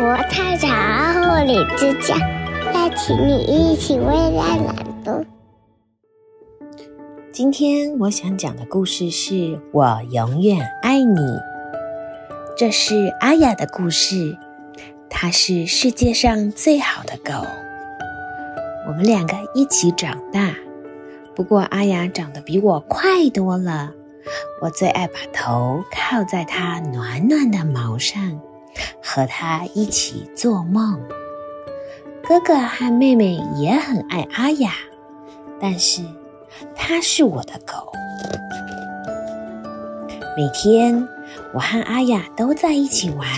国泰草护理之家，邀请你一起为爱朗读。今天我想讲的故事是《我永远爱你》。这是阿雅的故事，它是世界上最好的狗。我们两个一起长大，不过阿雅长得比我快多了。我最爱把头靠在它暖暖的毛上，和它一起做梦。哥哥和妹妹也很爱阿雅，但是它是我的狗。每天我和阿雅都在一起玩。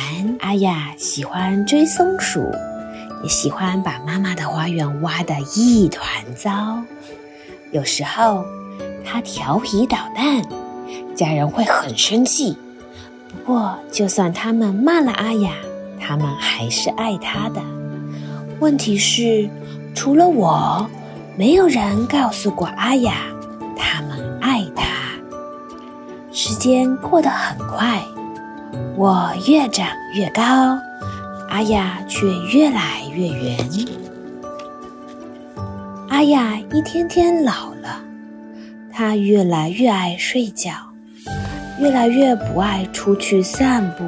阿雅喜欢追松鼠，也喜欢把妈妈的花园挖得一团糟。有时候它调皮捣蛋。家人会很生气，不过就算他们骂了阿雅，他们还是爱她的。问题是，除了我，没有人告诉过阿雅，他们爱她。时间过得很快，我越长越高，阿雅却越来越圆。阿雅一天天老了，她越来越爱睡觉。越来越不爱出去散步，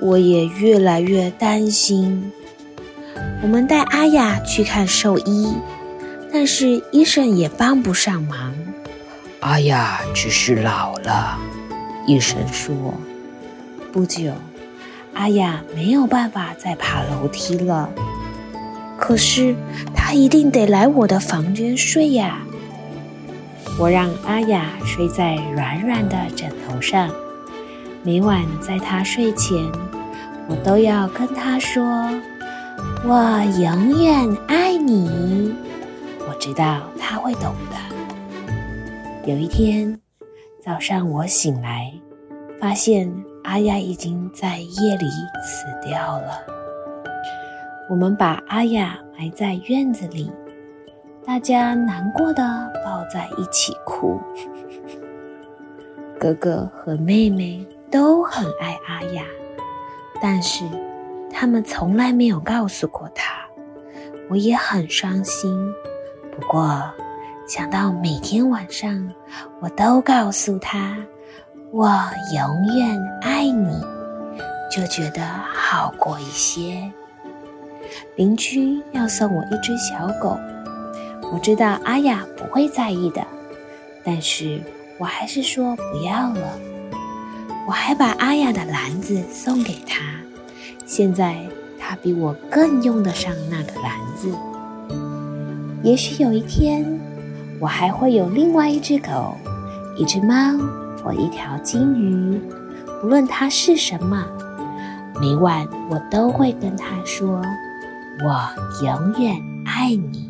我也越来越担心。我们带阿雅去看兽医，但是医生也帮不上忙。阿雅只是老了，医生说。不久，阿雅没有办法再爬楼梯了。可是她一定得来我的房间睡呀。我让阿雅睡在软软的枕头上，每晚在她睡前，我都要跟她说：“我永远爱你。”我知道她会懂的。有一天早上，我醒来，发现阿雅已经在夜里死掉了。我们把阿雅埋在院子里。大家难过的抱在一起哭。哥哥和妹妹都很爱阿雅，但是他们从来没有告诉过她。我也很伤心。不过想到每天晚上我都告诉她“我永远爱你”，就觉得好过一些。邻居要送我一只小狗。我知道阿雅不会在意的，但是我还是说不要了。我还把阿雅的篮子送给她，现在她比我更用得上那个篮子。也许有一天，我还会有另外一只狗、一只猫或一条金鱼，无论它是什么，每晚我都会跟它说：“我永远爱你。”